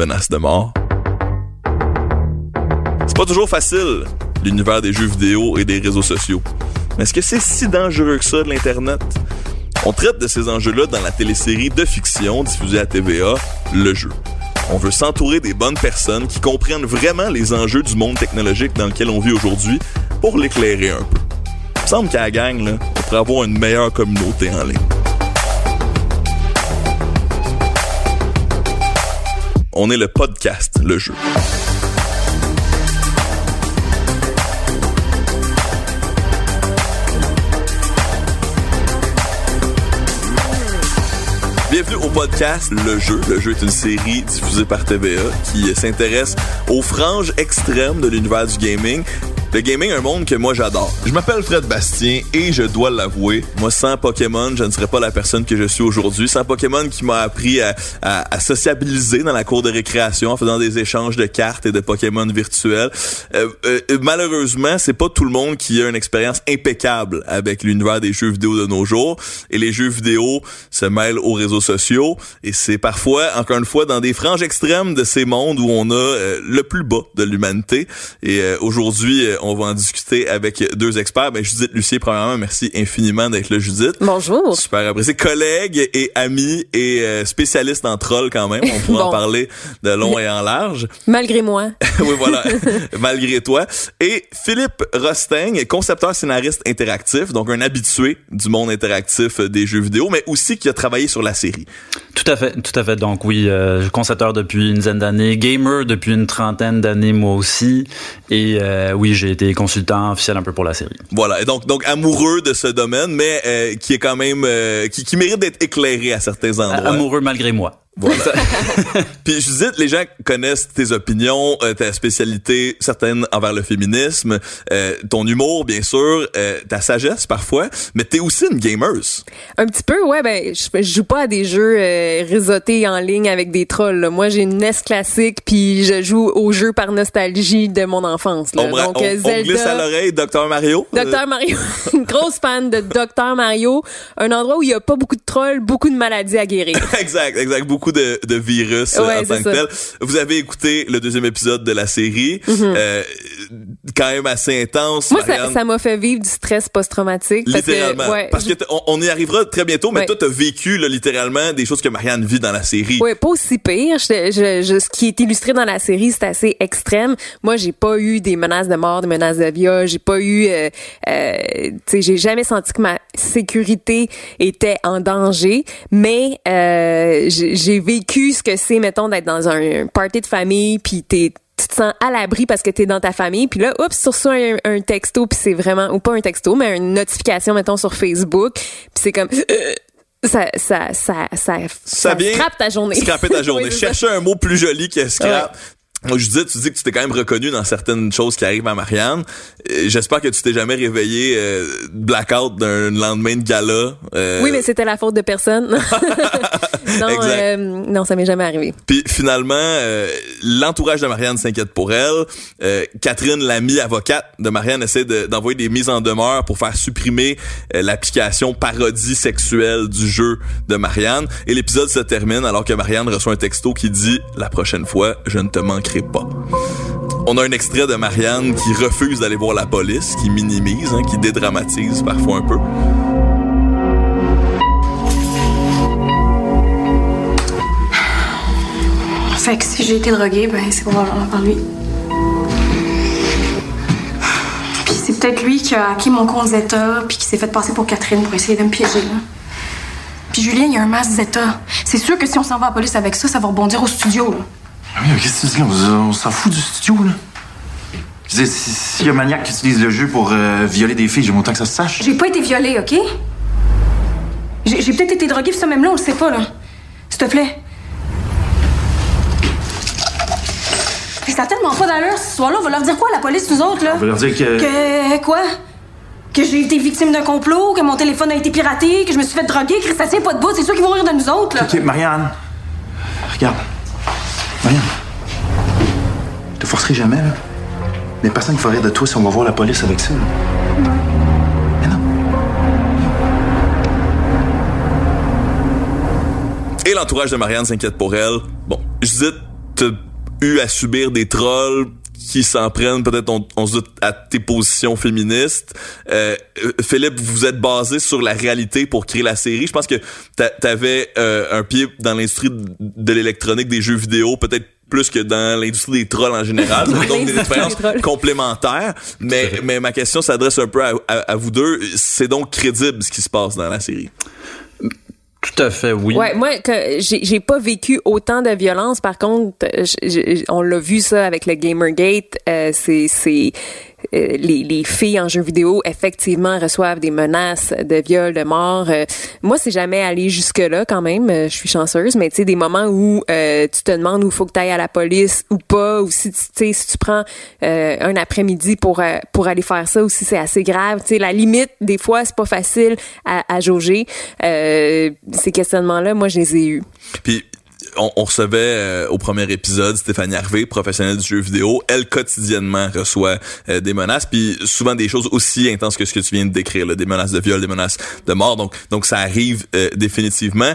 menace de mort. C'est pas toujours facile, l'univers des jeux vidéo et des réseaux sociaux. Mais est-ce que c'est si dangereux que ça l'Internet? On traite de ces enjeux-là dans la télésérie de fiction diffusée à TVA, Le Jeu. On veut s'entourer des bonnes personnes qui comprennent vraiment les enjeux du monde technologique dans lequel on vit aujourd'hui pour l'éclairer un peu. Il me semble qu'à la gang, là, on pourrait avoir une meilleure communauté en ligne. On est le podcast, le jeu. Bienvenue au podcast Le Jeu. Le Jeu est une série diffusée par TVA qui s'intéresse aux franges extrêmes de l'univers du gaming le gaming, un monde que moi j'adore. Je m'appelle Fred Bastien et je dois l'avouer, moi sans Pokémon, je ne serais pas la personne que je suis aujourd'hui. Sans Pokémon qui m'a appris à, à, sociabiliser dans la cour de récréation en faisant des échanges de cartes et de Pokémon virtuels. Euh, euh, malheureusement, c'est pas tout le monde qui a une expérience impeccable avec l'univers des jeux vidéo de nos jours. Et les jeux vidéo se mêlent aux réseaux sociaux et c'est parfois, encore une fois, dans des franges extrêmes de ces mondes où on a euh, le plus bas de l'humanité. Et aujourd'hui, on va en discuter avec deux experts. Ben, Judith Lucier, premièrement, merci infiniment d'être là, Judith. Bonjour. Super apprécié. Collègue et ami et euh, spécialiste en troll quand même. On pourra en parler de long et en large. Malgré moi. oui, voilà. Malgré toi. Et Philippe Rosteng, concepteur scénariste interactif, donc un habitué du monde interactif des jeux vidéo, mais aussi qui a travaillé sur la série. Tout à fait, tout à fait. Donc oui, euh, concepteur depuis une dizaine d'années, gamer depuis une trentaine d'années moi aussi, et euh, oui, j'ai été consultant officiel un peu pour la série. Voilà, et donc donc amoureux de ce domaine, mais euh, qui est quand même euh, qui, qui mérite d'être éclairé à certains endroits. Amoureux malgré moi. Voilà. Puis je dis, les gens connaissent tes opinions, euh, ta spécialité certaines envers le féminisme, euh, ton humour bien sûr, euh, ta sagesse parfois, mais t'es aussi une gamer. Un petit peu, ouais. Ben, je, joue pas à des jeux réseautés en ligne avec des trolls. Moi, j'ai une NES classique, puis je joue aux jeux par nostalgie de mon enfance. Là. On, Donc, on, Zelda, on glisse à l'oreille Dr Mario. Dr Mario, une grosse fan de Dr Mario, un endroit où il y a pas beaucoup de trolls, beaucoup de maladies à guérir. exact, exact, beaucoup de, de virus euh, en tant que tel. Vous avez écouté le deuxième épisode de la série, mm-hmm. euh, quand même assez intense. Moi, ça m'a fait vivre du stress post-traumatique. Littéralement. Parce que, on, y arrivera très bientôt, mais toi, t'as vécu là, littéralement des choses que Marianne vit dans la série. Oui, pas aussi pire. Je, je, ce qui est illustré dans la série, c'est assez extrême. Moi, j'ai pas eu des menaces de mort, des menaces de viol. J'ai pas eu, euh, euh, tu sais, j'ai jamais senti que ma sécurité était en danger, mais euh, j'ai vécu ce que c'est, mettons, d'être dans un party de famille, puis t'es tu te sens à l'abri parce que tu es dans ta famille puis là oups sur ça un, texto puis c'est vraiment ou pas un texto mais une notification mettons sur Facebook puis c'est comme euh, ça ça ça ça ça, scrape ta journée. Scraper ta journée. Chercher un mot plus joli que scrap. Je dis, tu dis que tu t'es quand même reconnu dans certaines choses qui arrivent à Marianne. Euh, j'espère que tu t'es jamais réveillé euh, blackout d'un lendemain de gala. Euh. Oui, mais c'était la faute de personne. non, euh, non, ça m'est jamais arrivé. Puis finalement, l'entourage de Marianne s'inquiète pour elle. Catherine, l'amie avocate de Marianne, essaie d'envoyer des mises en demeure pour faire supprimer l'application parodie sexuelle du jeu de Marianne. Et l'épisode se termine alors que Marianne reçoit un texto qui dit « La prochaine fois, je ne te manquerai pas. On a un extrait de Marianne qui refuse d'aller voir la police, qui minimise, hein, qui dédramatise parfois un peu. Fait que si j'ai été droguée, ben c'est probablement par lui. Puis c'est peut-être lui qui a acquis mon compte Zeta, puis qui s'est fait passer pour Catherine pour essayer de me piéger. Puis Julien, il y a un masque Zeta. C'est sûr que si on s'en va à la police avec ça, ça va rebondir au studio. Là. Ah oui, mais qu'est-ce que tu dis? Là? On, s'en fout du studio, là. S'il y a un maniaque qui utilise le jeu pour euh, violer des filles, j'ai autant que ça se sache. J'ai pas été violée, OK? J'ai peut-être été droguée, ça même là, on le sait pas, là. S'il te plaît. Ça a tellement pas d'allure, cette histoire-là. On va leur dire quoi, la police, nous autres, là? On va leur dire que. Que quoi? Que j'ai été victime d'un complot, que mon téléphone a été piraté, que je me suis fait droguer, que ça tient pas de bout. C'est sûr qu'ils vont rire de nous autres, là. Ok, Marianne. Regarde. Te forcerai jamais, là. Mais personne va rire de toi si on va voir la police avec ça. Et l'entourage de Marianne s'inquiète pour elle. Bon, je dis, t'as eu à subir des trolls qui s'en prennent peut-être on, se doute à tes positions féministes. Euh, euh, Philippe, vous êtes basé sur la réalité pour créer la série. Je pense que t'a- t'avais euh, un pied dans l'industrie de l'électronique, des jeux vidéo, peut-être plus que dans l'industrie des trolls en général. Donc des expériences complémentaires. Mais, mais ma question s'adresse un peu à, à- à vous deux. C'est donc crédible ce qui se passe dans la série? Tout à fait, oui. Ouais, moi, que j'ai j'ai pas vécu autant de violence. Par contre, j- j- on l'a vu ça avec le Gamergate. Euh, c'est c'est les, les filles en jeux vidéo effectivement reçoivent des menaces de viol, de mort. Euh, moi, c'est jamais allé jusque là quand même. Euh, Je suis chanceuse, mais tu sais des moments où euh, tu te demandes où faut que tu ailles à la police ou pas, ou si tu si tu prends euh, un après-midi pour euh, pour aller faire ça, ou si c'est assez grave. Tu sais la limite des fois c'est pas facile à, à jauger. Euh, ces questionnements-là, moi, je les ai eus. Puis on, on recevait euh, au premier épisode Stéphanie Harvey, professionnelle du jeu vidéo. Elle quotidiennement reçoit euh, des menaces, puis souvent des choses aussi intenses que ce que tu viens de décrire, des menaces de viol, des menaces de mort. Donc, donc ça arrive euh, définitivement.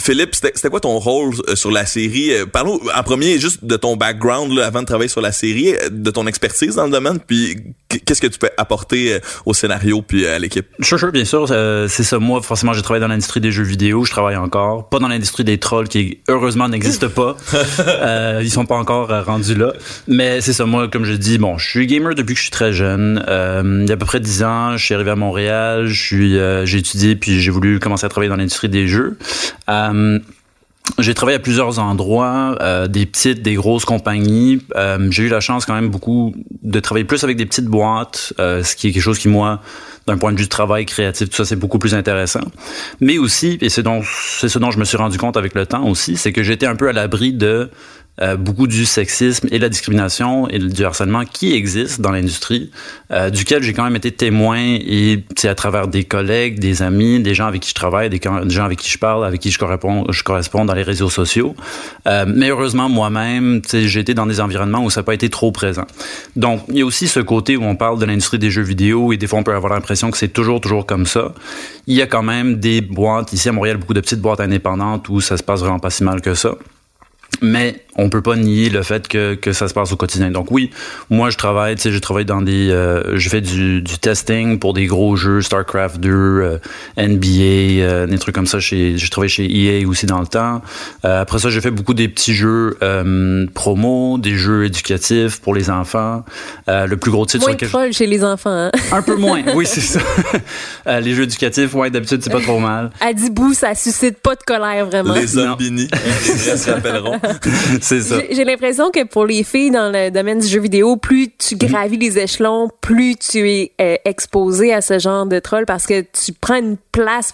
Philippe, c'était quoi ton rôle sur la série? Parlons en premier juste de ton background là, avant de travailler sur la série, de ton expertise dans le domaine, puis qu'est-ce que tu peux apporter euh, au scénario puis euh, à l'équipe? Sure, sure, bien sûr. euh, c'est ça. Moi, forcément, j'ai travaillé dans l'industrie des jeux vidéo. Je travaille encore. Pas dans l'industrie des trolls qui, heureusement, n'existe pas. euh, ils sont pas encore euh, rendus là. Mais c'est ça. Moi, comme je dis, bon, je suis gamer depuis que je suis très jeune. Euh, il y a à peu près 10 ans, je suis arrivé à Montréal. Je suis, euh, j'ai étudié puis j'ai voulu commencer à travailler dans l'industrie des jeux. Euh, j'ai travaillé à plusieurs endroits, euh, des petites, des grosses compagnies. Euh, j'ai eu la chance quand même beaucoup de travailler plus avec des petites boîtes, euh, ce qui est quelque chose qui, moi, d'un point de vue de travail créatif, tout ça, c'est beaucoup plus intéressant. Mais aussi, et c'est c'est ce dont je me suis rendu compte avec le temps aussi, c'est que j'étais un peu à l'abri de euh, beaucoup du sexisme et la discrimination et du harcèlement qui existe dans l'industrie, euh, duquel j'ai quand même été témoin et c'est à travers des collègues, des amis, des gens avec qui je travaille, des, des gens avec qui je parle, avec qui je corresponds, je corresponds dans les réseaux sociaux. Euh, mais heureusement, moi-même, j'ai été dans des environnements où ça n'a pas été trop présent. Donc, il y a aussi ce côté où on parle de l'industrie des jeux vidéo et des fois on peut avoir l'impression que c'est toujours, toujours comme ça. Il y a quand même des boîtes, ici à Montréal, beaucoup de petites boîtes indépendantes où ça se passe vraiment pas si mal que ça. Mais on peut pas nier le fait que, que ça se passe au quotidien. Donc oui, moi je travaille, tu sais, je travaille dans des, euh, je fais du, du testing pour des gros jeux, Starcraft 2, euh, NBA, euh, des trucs comme ça. Chez, je travaille chez EA aussi dans le temps. Euh, après ça, j'ai fait beaucoup des petits jeux euh, promo, des jeux éducatifs pour les enfants. Euh, le plus gros titre Moins sur de lequel troll chez les enfants. Hein? un peu moins, oui c'est ça. Euh, les jeux éducatifs, ouais, d'habitude c'est pas trop mal. À Dibou, ça suscite pas de colère vraiment. Les hommes bini, les se rappelleront. c'est ça. J'ai l'impression que pour les filles dans le domaine du jeu vidéo, plus tu gravis les échelons, plus tu es euh, exposé à ce genre de troll parce que tu prends une place.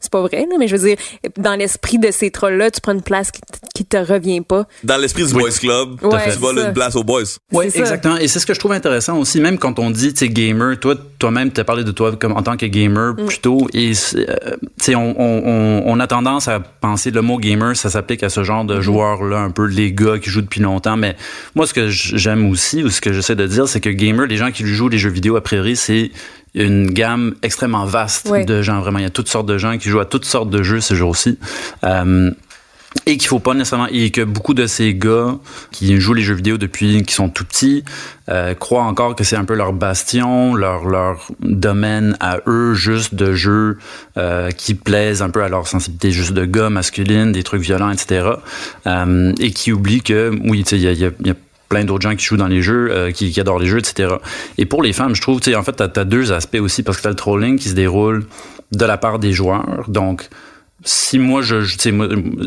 C'est pas vrai, là, mais je veux dire, dans l'esprit de ces trolls-là, tu prends une place qui, t- qui te revient pas. Dans l'esprit du Boys Club, Ouais, tu voles ça. une place aux boys. Oui, C'est ça. exactement. Et c'est ce que je trouve intéressant aussi, même quand on dit, tu sais, gamer, toi, toi-même, tu as parlé de toi comme en tant que gamer Mm. plutôt. Et, euh, tu sais, on, on, on, on a tendance à penser le mot gamer, ça s'applique à ce genre Mm-hmm. de joueurs-là, un peu les gars qui jouent depuis longtemps. Mais moi, ce que j'aime aussi, ou ce que j'essaie de dire, c'est que gamer, les gens qui jouent les jeux vidéo, a priori, c'est une gamme extrêmement vaste de gens. Vraiment, il y a toutes sortes de gens qui jouent à toutes sortes de jeux ces jours-ci. Euh, et qu'il faut pas nécessairement et que beaucoup de ces gars qui jouent les jeux vidéo depuis qu'ils sont tout petits euh, croient encore que c'est un peu leur bastion, leur leur domaine à eux juste de jeux euh, qui plaisent un peu à leur sensibilité juste de gars masculines, des trucs violents, etc. Euh, et qui oublient que oui, tu sais, il y a, y a- il y a plein d'autres gens qui jouent dans les jeux, euh, qui, adorent les jeux, etc. Et pour les femmes, je trouve, tu sais, en fait, t'as as deux aspects aussi parce que t'as le trolling qui se déroule de la part des joueurs, donc si moi, je, je- tu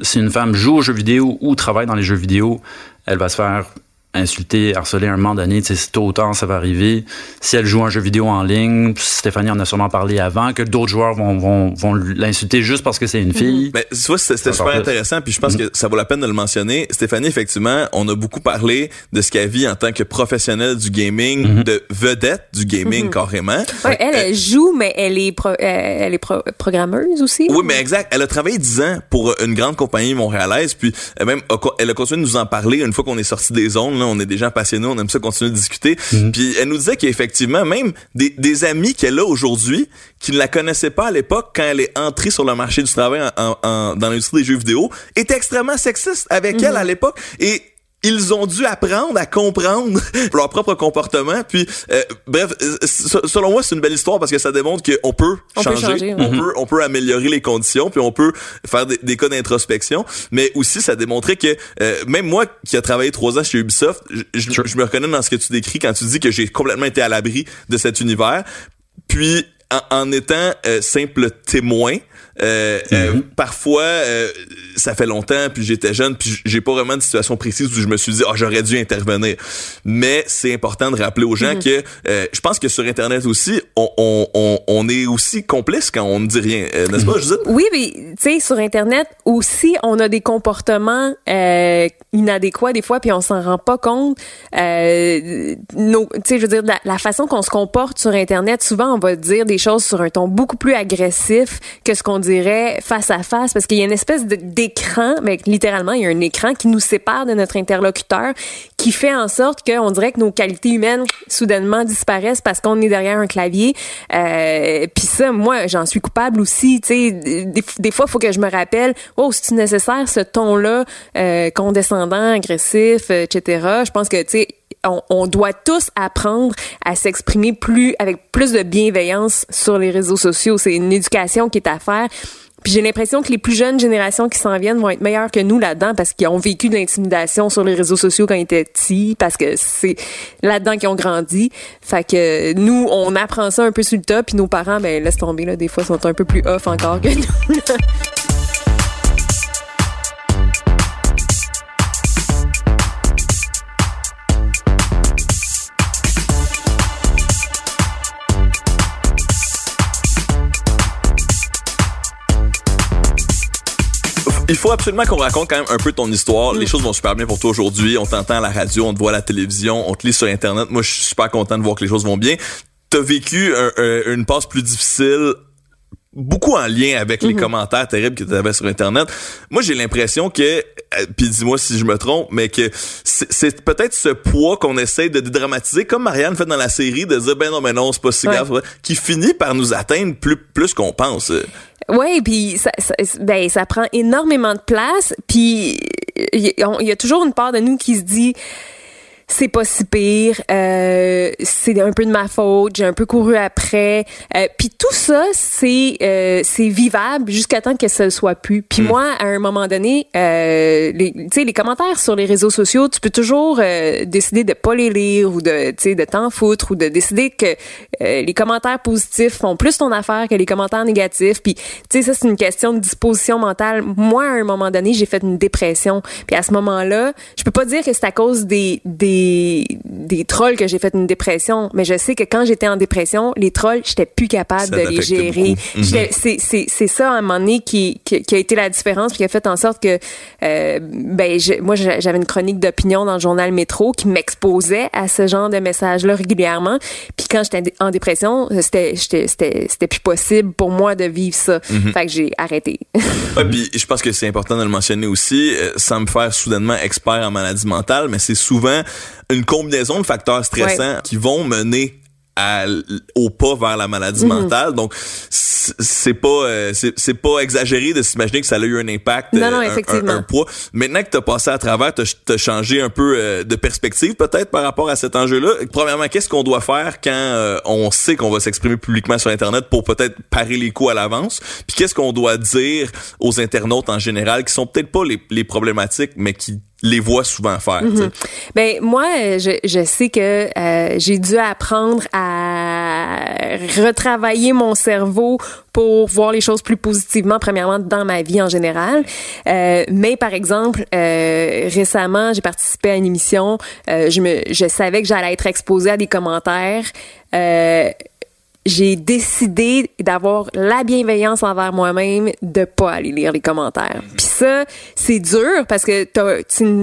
si une femme joue aux jeux vidéo ou travaille dans les jeux vidéo, elle va se faire insulter, harceler un moment donné, tu sais, tôt ou tard, ça va arriver. Si elle joue un jeu vidéo en ligne, Stéphanie en a sûrement parlé avant, que d'autres joueurs vont, vont, vont l'insulter juste parce que c'est une fille. Mais tu vois, c'était super intéressant, puis je pense que ça vaut la peine de le mentionner. Stéphanie, effectivement, on a beaucoup parlé de ce qu'elle vit en tant que professionnelle du gaming, de vedette du gaming carrément. Ouais, elle, elle joue, mais elle est, pro- euh, elle est pro- programmeuse aussi. Oui, mais exact. Elle a travaillé 10 ans pour une grande compagnie montréalaise, puis elle même elle a continué de nous en parler une fois qu'on est sorti des zones. Là, on est des gens passionnés, on aime ça continuer de discuter. Puis elle nous disait qu'effectivement, même des, des amis qu'elle a aujourd'hui, qui ne la connaissaient pas à l'époque, quand elle est entrée sur le marché du travail en- en- en- dans l'industrie des jeux vidéo, étaient extrêmement sexistes avec elle à l'époque. Et ils ont dû apprendre à comprendre leur propre comportement. Puis, euh, bref, euh, selon moi, c'est une belle histoire parce que ça démontre qu'on peut On peut changer, changer, on peut, on peut améliorer les conditions, puis on peut faire des, des cas d'introspection. Mais aussi, ça démontrait que euh, même moi, qui a travaillé trois ans chez Ubisoft, je, je- Sure. je me reconnais dans ce que tu décris quand tu dis que j'ai complètement été à l'abri de cet univers. Puis, en, en étant euh, simple témoin, euh, euh, parfois euh, ça fait longtemps puis j'étais jeune puis j'ai pas vraiment de situation précise où je me suis dit ah j'aurais dû intervenir. Mais c'est important de rappeler aux gens que euh, je pense que sur internet aussi on, on, on, on est aussi complice quand on ne dit rien euh, n'est-ce pas Judith? Oui, mais tu sais, sur Internet aussi, on a des comportements euh, inadéquats des fois, puis on s'en rend pas compte. Euh, nos- tu sais, je veux dire, la, la façon qu'on se comporte sur Internet, souvent, on va dire des choses sur un ton beaucoup plus agressif que ce qu'on dirait face à face, parce qu'il y a une espèce d'écran, mais littéralement, il y a un écran qui nous sépare de notre interlocuteur, qui fait en sorte qu'on dirait que nos qualités humaines soudainement disparaissent parce qu'on est derrière un clavier. Euh, Puis ça, moi, j'en suis coupable aussi. Des, fois, il faut que je me rappelle, oh, c'est nécessaire ce ton-là, euh, condescendant, agressif, etc. Je pense que tu sais. On, on doit tous apprendre à s'exprimer plus avec plus de bienveillance sur les réseaux sociaux. C'est une éducation qui est à faire. Puis j'ai l'impression que les plus jeunes générations qui s'en viennent vont être meilleures que nous là-dedans parce qu'ils ont vécu de l'intimidation sur les réseaux sociaux quand ils étaient petits, parce que c'est là-dedans qu'ils ont grandi. Fait que nous, on apprend ça un peu sur le tas, puis nos parents, ben laisse tomber là, des fois sont un peu plus off encore que nous. Il faut absolument qu'on raconte quand même un peu ton histoire. Les choses vont super bien pour toi aujourd'hui. On t'entend à la radio, on te voit à la télévision, on te lit sur Internet. Moi, je suis super content de voir que les choses vont bien. T'as vécu un- un- une passe plus difficile beaucoup en lien avec les commentaires terribles que tu avais sur internet. Moi, j'ai l'impression que euh, puis dis-moi si je me trompe, mais que c'est peut-être ce poids qu'on essaie de dédramatiser comme Marianne fait dans la série de dire ben non mais non, c'est pas si Ouais. grave qui finit par nous atteindre plus plus qu'on pense. Oui, puis ça, ben, ça prend énormément de place. Puis il il y a toujours une part de nous qui se dit c'est pas si pire, euh, c'est un peu de ma faute, j'ai un peu couru après. Euh, puis tout ça, c'est euh, c'est vivable jusqu'à temps que ça le soit plus. Puis moi, à un moment donné, euh, les, tu sais, les commentaires sur les réseaux sociaux, tu peux toujours euh, décider de pas les lire ou de, tu sais, de t'en foutre ou de décider que euh, les commentaires positifs font plus ton affaire que les commentaires négatifs. Puis, tu sais, ça c'est une question de disposition mentale. Moi, à un moment donné, j'ai fait une dépression. Puis à ce moment-là, je peux pas dire que c'est à cause des des des trolls que j'ai fait une dépression, mais je sais que quand j'étais en dépression, les trolls, j'étais plus capable Ça de les gérer. Mhm. J'étais- c'est c'est c'est ça à un moment donné qui qui, qui a été la différence puis qui a fait en sorte que euh, ben je- moi j'a- j'avais une chronique d'opinion dans le journal Métro qui m'exposait à ce genre de messages là régulièrement. Puis quand j'étais en dépression, c'était j'étais- c'était c'était plus possible pour moi de vivre ça. Mhm. Fait que j'ai arrêté. Ouais, puis je pense que c'est important de le mentionner aussi, euh, sans me faire soudainement expert en maladie mentale, mais c'est souvent une combinaison de facteurs stressants Ouais. qui vont mener à au pas vers la maladie Mhm. mentale. Donc c'est pas euh, c'est pas exagéré de s'imaginer que ça a eu un impact Non, non, un- un, effectivement. un poids. Maintenant que tu as passé à travers, tu as changé un peu euh, de perspective peut-être par rapport à cet enjeu-là. Premièrement, qu'est-ce qu'on doit faire quand euh, on sait qu'on va s'exprimer publiquement sur internet pour peut-être parer les coups à l'avance? Puis qu'est-ce qu'on doit dire aux internautes en général qui sont peut-être pas les, les problématiques mais qui les voient souvent faire. sais. Ben moi, je, je sais que euh, j'ai dû apprendre à à retravailler mon cerveau pour voir les choses plus positivement, premièrement dans ma vie en général. Euh, mais par exemple, euh, récemment, j'ai participé à une émission. Euh, je me, je savais que j'allais être exposée à des commentaires. Euh, j'ai décidé d'avoir la bienveillance envers moi-même de pas aller lire les commentaires. Puis ça, c'est dur parce que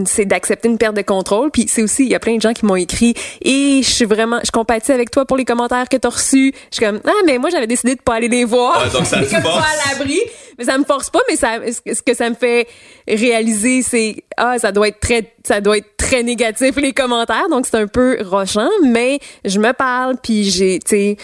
c'est d'accepter une perte de contrôle. Puis c'est aussi, il y a plein de gens qui m'ont écrit et je suis vraiment, je compatis avec toi pour les commentaires que t'as reçus. Je suis comme ah mais moi j'avais décidé de pas aller les voir. Ouais, donc ça te pas à l'abri. Mais ça me force pas, mais ça, ce que ça me fait réaliser, c'est ah ça doit être très, ça doit être très négatif les commentaires. Donc c'est un peu rochant, mais je me parle puis j'ai, tu sais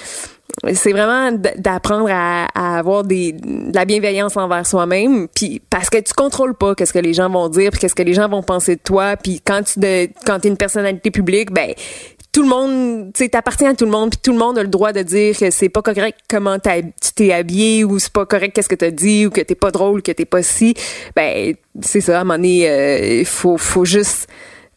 c'est vraiment d'apprendre à, avoir des, de la bienveillance envers soi-même puis parce que tu contrôles pas qu'est-ce que les gens vont dire puis qu'est-ce que les gens vont penser de toi puis quand tu de, quand es une personnalité publique ben tout le monde, tu t'appartiens à tout le monde, puis tout le monde a le droit de dire que c'est pas correct comment tu t'es habillé ou c'est pas correct qu'est-ce que t'as dit ou que t'es pas drôle, que t'es pas si. Ben, c'est ça, à un moment donné, euh, faut, faut juste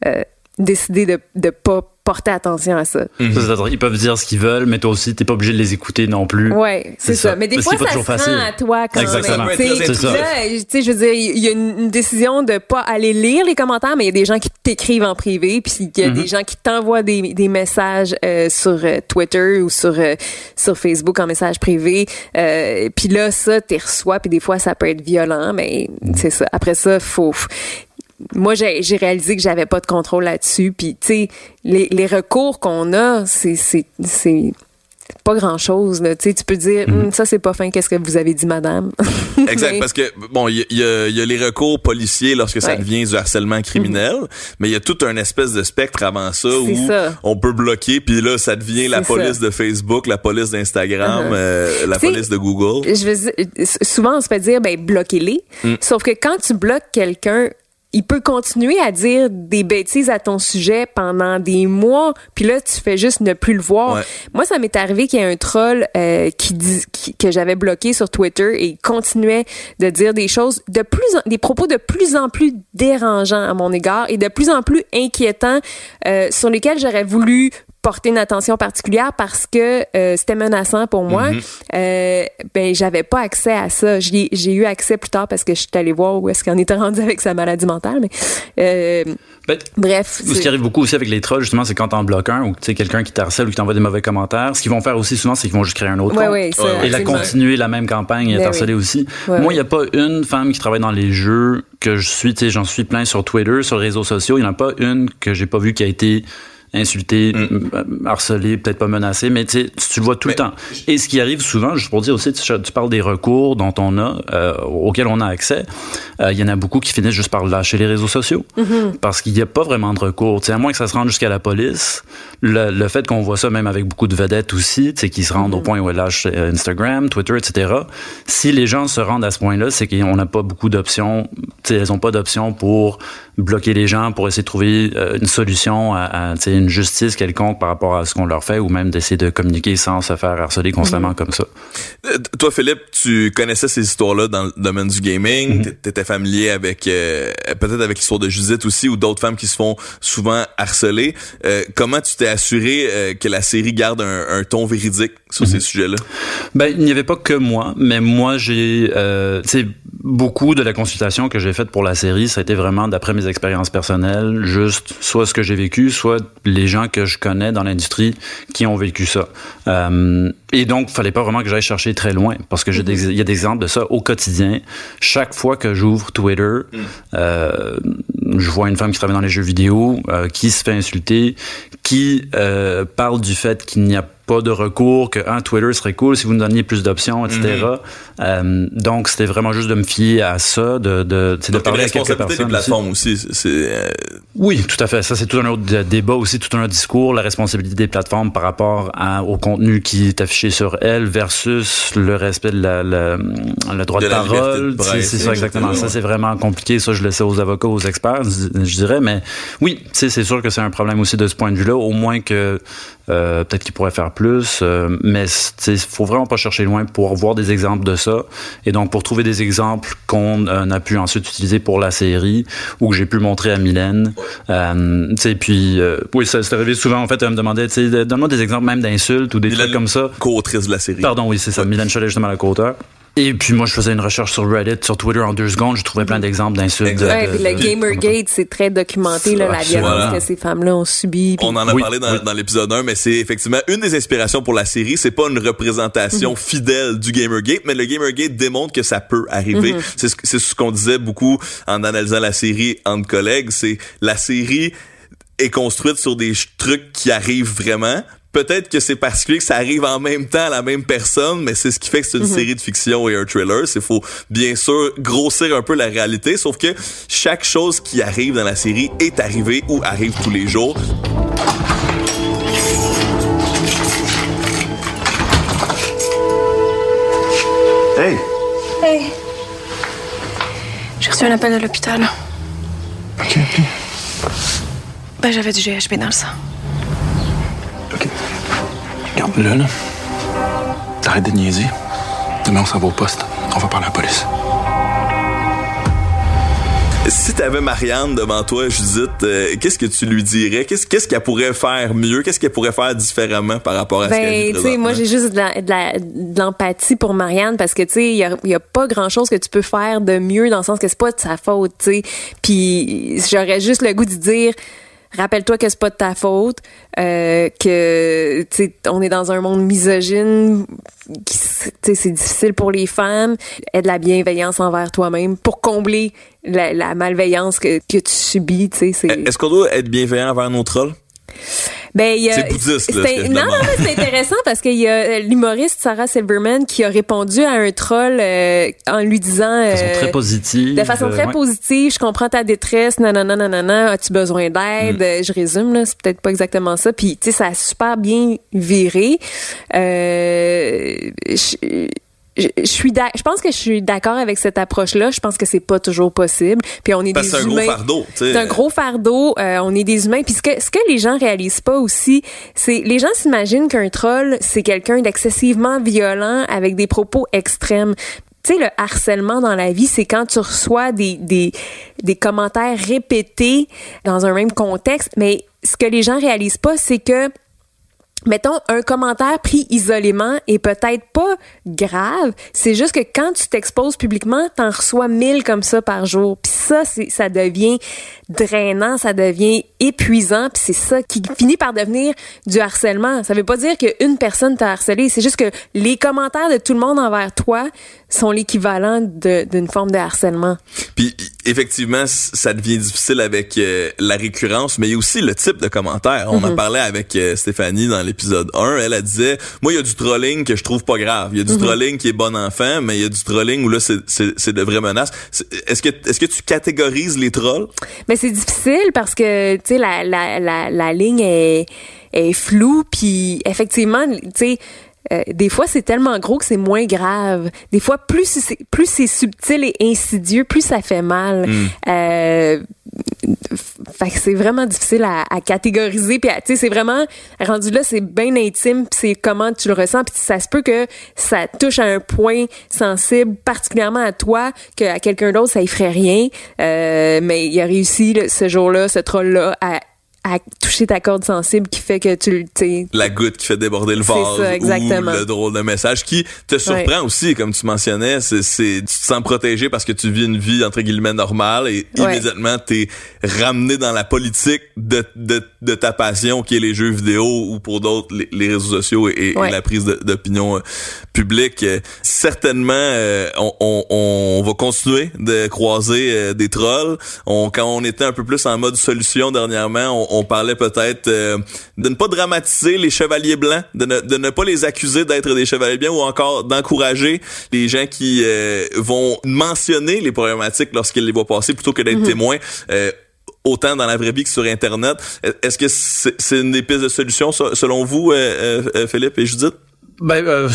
euh, décider de, de pas porter attention à ça. Mhm. Ils peuvent dire ce qu'ils veulent, mais toi aussi, t'es pas obligé de les écouter non plus. Ouais, c'est ça. Mais des fois, ça se facile. à toi quand Exactement. même. C'est ça. Tu sais, je veux dire, il y a une décision de pas aller lire les commentaires, mais il y a des gens qui t'écrivent en privé, puis il y a des mhm. gens qui t'envoient des, des messages euh, sur euh, Twitter ou sur euh, sur Facebook en message privé. puis là, ça, t'es reçois, puis des fois, ça peut être violent, mais c'est ça. Après ça, faut moi j'ai réalisé que j'avais pas de contrôle là-dessus puis tu sais les, les recours qu'on a c'est pas grand chose tu peux dire mhm. hum, ça c'est pas fin qu'est-ce que vous avez dit madame? Exact parce que bon il y a, y a, les recours policiers lorsque ça devient du harcèlement criminel mhm. mais il y a tout un espèce de spectre avant ça où on peut bloquer puis là ça devient la police de Facebook la police d'Instagram uh-huh. euh, la police de Google je veux souvent on se fait dire ben bloquez-les mm. sauf que quand tu bloques quelqu'un il peut continuer à dire des bêtises à ton sujet pendant des mois, puis là tu fais juste ne plus le voir. Moi, ça m'est arrivé qu'il y a un troll euh, qui dit que j'avais bloqué sur Twitter et il continuait de dire des choses de plus des propos de plus en plus dérangeants à mon égard et de plus en plus inquiétants euh, sur lesquels j'aurais voulu porter une attention particulière parce que euh, c'était menaçant pour moi. Mhm. euh, ben j'avais pas accès à ça. J'ai eu accès plus tard parce que je suis allée voir où est-ce qu'on était rendu avec sa maladie mentale. Mais euh, ben, bref. Ce qui arrive beaucoup aussi avec les trolls justement, c'est quand t'en bloques un ou tu sais quelqu'un qui t'harcèle ou qui t'envoie des mauvais commentaires. Ce qu'ils vont faire aussi souvent, c'est qu'ils vont juste créer un autre ouais, compte et la continuer la même campagne et ben harceler aussi. moi, il y a pas une femme qui travaille dans les jeux que je suis. Tu sais, j'en suis plein sur Twitter, sur les réseaux sociaux. Il y en a pas une que j'ai pas vu qui a été insulté, mm. harcelé, peut-être pas menacé, mais tu le vois tout le temps. Et ce qui arrive souvent, juste pour dire aussi, tu, parles des recours dont on a, euh, auxquels on a accès, euh, il y en a beaucoup qui finissent juste par lâcher les réseaux sociaux, mm-hmm. parce qu'il n'y a pas vraiment de recours. sais à moins que ça se rende jusqu'à la police, le, le fait qu'on voit ça même avec beaucoup de vedettes aussi, qui se rendent au mm-hmm. point où elles lâchent euh, Instagram, Twitter, etc. Si les gens se rendent à ce point-là, c'est qu'on n'a pas beaucoup d'options, elles n'ont pas d'options pour bloquer les gens, pour essayer de trouver une solution à, à une justice quelconque par rapport à ce qu'on leur fait ou même d'essayer de communiquer sans se faire harceler constamment mhm. comme ça. Euh, toi, Philippe, tu connaissais ces histoires-là dans le domaine du gaming? Mhm. Tu étais familier avec euh, peut-être avec l'histoire de Judith aussi ou d'autres femmes qui se font souvent harceler. Euh, comment tu t'es assuré que la série garde un, ton véridique sur ces mhm. sujets-là? Ben, il n'y avait pas que moi, mais moi, j'ai... Beaucoup de la consultation que j'ai faite pour la série, ça a été vraiment d'après mes expériences personnelles, juste soit ce que j'ai vécu, soit les gens que je connais dans l'industrie qui ont vécu ça. Euh, et donc, fallait pas vraiment que j'aille chercher très loin parce que il y a des exemples de ça au quotidien. Chaque fois que j'ouvre Twitter, euh, je vois une femme qui travaille dans les jeux vidéo, euh, qui se fait insulter, qui euh, parle du fait qu'il n'y a pas de recours, que un Twitter serait cool si vous nous donniez plus d'options, etc. Mm-hmm. euh, donc c'était vraiment juste de me fier à ça, de de, de parler à quelques personnes. des plateformes aussi, c'est euh, oui, tout à fait. Ça c'est tout un autre débat aussi, tout un autre discours, la responsabilité des plateformes par rapport à, au contenu qui est affiché sur elles versus le respect de la, le droit de, parole. C'est ça exactement. Ça c'est vraiment compliqué. Ça je le sais aux avocats, aux experts, je dirais. Mais oui, c'est sûr que c'est un problème aussi de ce point de vue-là. Au moins que euh, peut-être qu'ils pourraient faire plus, euh, mais il faut vraiment pas chercher loin pour voir des exemples de ça. Et donc, pour trouver des exemples qu'on euh, a pu ensuite utiliser pour la série ou que j'ai pu montrer à Mylène, Euh, puis euh, oui, ça s'est arrivé souvent. En fait, elle me demandait, donne-moi des exemples même d'insultes ou des Milan- trucs comme ça. Co-autrice de la série. Pardon, oui, c'est ça. Milan Cholet, justement, la co-auteur. Et puis moi, je faisais une recherche sur Reddit, sur Twitter en deux secondes. Je trouvais plein d'exemples d'insultes. Ouais, de- le de- Gamergate, c'est très documenté, là, la violence voilà. que ces femmes-là ont subie. On en a Oui, parlé dans, oui. dans l'épisode 1, mais c'est effectivement une des inspirations pour la série. C'est pas une représentation fidèle du Gamergate, mais le Gamergate démontre que ça peut arriver. C'est ce, c'est ce qu'on disait beaucoup en analysant la série entre collègues. C'est la série est construite sur des trucs qui arrivent vraiment. Peut-être que c'est particulier que ça arrive en même temps à la même personne, mais c'est ce qui fait que c'est une série de fiction et un thriller. C'est faut bien sûr grossir un peu la réalité, sauf que chaque chose qui arrive dans la série est arrivée ou arrive tous les jours. Hey! Hey! J'ai reçu un appel de l'hôpital. OK, OK. Ben, j'avais du GHB dans le sang. OK. Regarde, là, là. T'arrêtes de niaiser. Demain, on s'en va au poste. On va parler à la police. Si t'avais Marianne devant toi, Judith, euh, qu'est-ce que tu lui dirais? Qu'est-ce qu'est-ce qu'elle pourrait faire mieux? Qu'est-ce qu'elle pourrait faire différemment par rapport à ce qu'elle Ben, vit tu sais, moi, j'ai juste de la- de la- de l'empathie pour Marianne parce que, tu sais, il y a, y a pas grand-chose que tu peux faire de mieux dans le sens que c'est pas de sa faute, tu sais. Puis, j'aurais juste le goût de dire, rappelle-toi que c'est pas de ta faute, euh, que, on est dans un monde misogyne, c'est difficile pour les femmes. Aie de la bienveillance envers toi-même pour combler la, la malveillance que, tu subis, c'est- Est-ce qu'on doit être bienveillant envers nos trolls? Ben, il y a- C'est bouddhiste, là, c'est- non, non, mais c'est intéressant parce qu'il y a euh, l'humoriste Sarah Silverman qui a répondu à un troll euh, en lui disant De façon euh, très positive. de façon très euh, ouais. positive, je comprends ta détresse, nanana, nanana, as-tu besoin d'aide? Mm. Je résume, là, c'est peut-être pas exactement ça. Puis, tu sais, ça a super bien viré. Euh, je, je, je suis je pense que je suis d'accord avec cette approche-là. Je pense que c'est pas toujours possible. Puis on est Parce des c'est un gros humains. fardeau. C'est un gros fardeau. euh, on est des humains. Puis ce que, ce que les gens réalisent pas aussi, c'est les gens s'imaginent qu'un troll, c'est quelqu'un d'excessivement violent avec des propos extrêmes. Tu sais, le harcèlement dans la vie, c'est quand tu reçois des, des, des commentaires répétés dans un même contexte. Mais ce que les gens réalisent pas, c'est que mettons, un commentaire pris isolément est peut-être pas grave. C'est juste que quand tu t'exposes publiquement, t'en reçois mille comme ça par jour. Puis ça, ça devient drainant, ça devient épuisant. Puis c'est ça qui finit par devenir du harcèlement. Ça veut pas dire qu'une personne t'a harcelé. C'est juste que les commentaires de tout le monde envers toi sont l'équivalent d'une forme de harcèlement. Puis effectivement, ça devient difficile avec euh, la récurrence, mais il y a aussi le type de commentaire. On en parlait avec euh, Stéphanie dans l'épisode 1. Elle, elle disait, moi, il y a du trolling que je trouve pas grave. Il y a du trolling qui est bon enfant, mais il y a du trolling où là, c'est- de vraies menaces. Est-ce que, est-ce que tu catégorises les trolls? Mais c'est difficile parce que tu sais la, la, la, la ligne est, est floue puis effectivement tu sais euh, des fois c'est tellement gros que c'est moins grave. Des fois plus c'est plus c'est subtil et insidieux, plus ça fait mal. Euh, fait que c'est vraiment difficile à, à catégoriser puis tu sais c'est vraiment rendu là c'est bien intime puis c'est comment tu le ressens puis ça se peut que ça touche à un point sensible particulièrement à toi que à quelqu'un d'autre ça y ferait rien Euh, mais il a réussi là, ce jour-là ce troll là à à toucher ta corde sensible qui fait que tu le- La goutte qui fait déborder le vase ça, exactement. ou le drôle de message qui te surprend aussi, comme tu mentionnais. C'est, c'est, tu te sens protégé parce que tu vis une vie entre guillemets normale et Ouais. immédiatement t'es ramené dans la politique de, de, de ta passion qui est les jeux vidéo ou pour d'autres les, les réseaux sociaux et, la prise d'opinion euh, publique. Euh, certainement, euh, on, on, on va continuer de croiser euh, des trolls. On, quand on était un peu plus en mode solution dernièrement, on, on parlait peut-être euh, de ne pas dramatiser les chevaliers blancs, de ne, de ne pas les accuser d'être des chevaliers blancs ou encore d'encourager les gens qui euh, vont mentionner les problématiques lorsqu'ils les voient passer plutôt que d'être témoins. euh, autant dans la vraie vie que sur Internet. Est-ce que c'est une des pistes de solution, selon vous, Philippe et Judith? Ben, euh,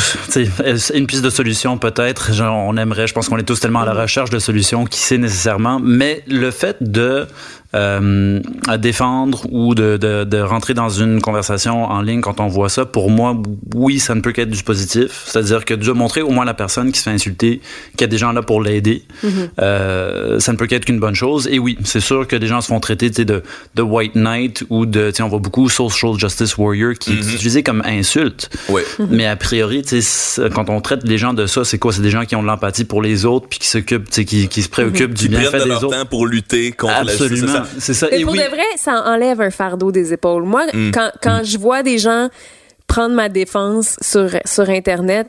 une piste de solution peut-être. On aimerait, je pense qu'on est tous tellement à la recherche de solutions, qui sait nécessairement. Mais le fait de euh, à défendre ou de, de, de, rentrer dans une conversation en ligne quand on voit ça, pour moi, oui, ça ne peut qu'être du positif. C'est-à-dire que de montrer au moins la personne qui se fait insulter qu'il y a des gens là pour l'aider, mm-hmm. euh, ça ne peut qu'être qu'une bonne chose. Et oui, c'est sûr que des gens se font traiter de, de white knight ou de, on voit beaucoup social justice warrior qui mm-hmm. est utilisé comme insulte. Mm-hmm. Mais a priori, quand on traite les gens de ça, c'est quoi? C'est des gens qui ont de l'empathie pour les autres puis qui s'occupent, qui, qui se préoccupent du bienfait des leur autres. temps pour lutter contre Absolument. la c'est ça. Mais Et pour oui. de vrai, ça enlève un fardeau des épaules. Moi, Mm. quand, quand je vois des gens prendre ma défense sur, sur Internet,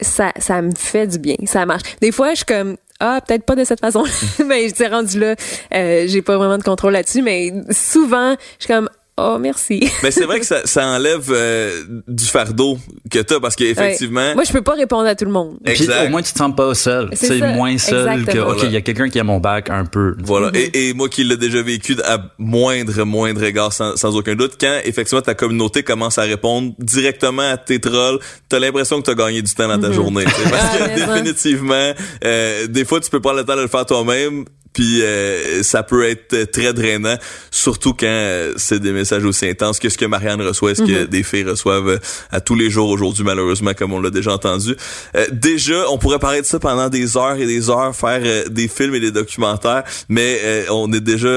ça, ça me fait du bien. Ça marche. Des fois, je suis comme, ah, peut-être pas de cette façon. mais je suis rendu là, euh, j'ai pas vraiment de contrôle là-dessus, mais souvent, je suis comme, Oh, merci. Mais c'est vrai que ça, ça enlève euh, du fardeau que t'as parce qu'effectivement. Ouais. Moi, je peux pas répondre à tout le monde. Puis au moins, tu te sens pas seul. C'est moins seul Exactement. que, OK, il y a quelqu'un qui a mon bac un peu. Voilà. Mm -hmm. et, et, moi qui l'ai déjà vécu à moindre, moindre égard, sans, sans, aucun doute, quand effectivement ta communauté commence à répondre directement à tes trolls, t'as l'impression que t'as gagné du temps dans ta mm -hmm. journée. Parce que ah, définitivement, euh, des fois, tu peux pas le temps de le faire toi-même puis euh, ça peut être très drainant, surtout quand euh, c'est des messages aussi intenses que ce que Marianne reçoit, ce que mm -hmm. des filles reçoivent à tous les jours aujourd'hui, malheureusement, comme on l'a déjà entendu? Euh, déjà, on pourrait parler de ça pendant des heures et des heures, faire des films et des documentaires, mais on est déjà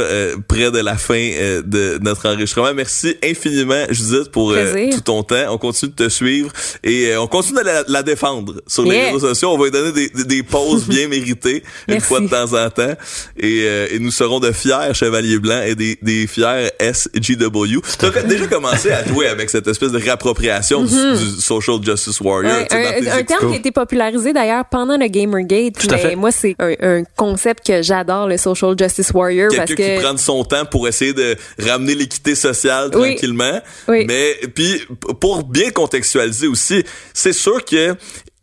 près de la fin de notre enregistrement. Merci infiniment, Judith, pour tout ton temps. On continue de te suivre et on continue de la, la défendre sur les réseaux sociaux. On va lui donner des, des pauses bien méritées une fois de temps en temps. Et, euh, et, nous serons de fiers chevaliers blancs et des, des fiers SGW. Tu as déjà commencé à jouer avec cette espèce de réappropriation mm -hmm. du, du, social justice warrior. Ouais, un, un terme qui a été popularisé d'ailleurs pendant le Gamergate. Mais fait. moi, c'est un, un, concept que j'adore, le social justice warrior. parce Quelqu'un que... qui prend son temps pour essayer de ramener l'équité sociale oui. tranquillement. Oui. Mais puis pour bien contextualiser aussi, c'est sûr que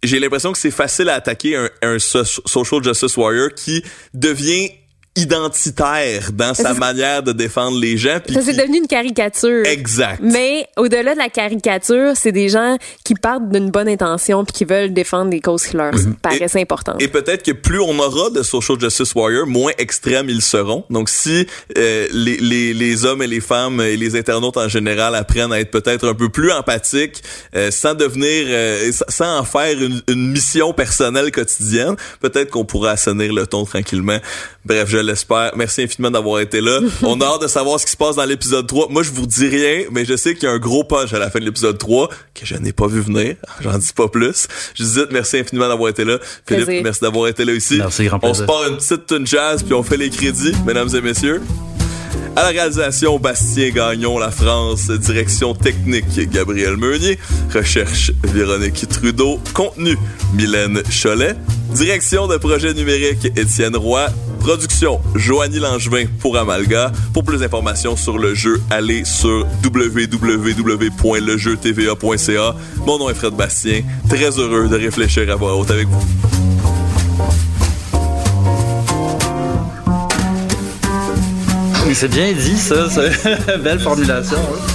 j'ai l'impression que c'est facile à attaquer un, social justice warrior qui devient identitaire dans sa manière de défendre les gens. Ça c'est devenu une caricature. Exact. Mais au-delà de la caricature, c'est des gens qui partent d'une bonne intention puis qui veulent défendre des causes qui leur Mhm. paraissent importantes. Et peut-être que plus on aura de social justice warriors, moins extrêmes ils seront. Donc si euh, les, les, les hommes et les femmes et les internautes en général apprennent à être peut-être un peu plus empathiques, euh, sans devenir, euh, sans en faire une, une mission personnelle quotidienne, peut-être qu'on pourra assainir le ton tranquillement. Bref, je l'espère. Merci infiniment d'avoir été là. On a hâte de savoir ce qui se passe dans l'épisode 3. Moi, je vous dis rien, mais je sais qu'il y a un gros punch à la fin de l'épisode 3 que je n'ai pas vu venir. J'en dis pas plus. Je dis merci infiniment d'avoir été là. Philippe, Plaisir. merci d'avoir été là aussi. Merci, grand On plaisir. se part une petite tune jazz puis on fait les crédits, mesdames et messieurs. À la réalisation, Bastien Gagnon, la France. Direction technique, Gabriel Meunier. Recherche, Véronique Trudeau. Contenu, Mylène Cholet. Direction de projet numérique, Étienne Roy. Production, Joanie Langevin pour Amalga. Pour plus d'informations sur le jeu, allez sur www.lejeutva.ca. Mon nom est Fred Bastien. Très heureux de réfléchir à voix haute avec vous. C'est bien dit, ça. C'est belle formulation. hein.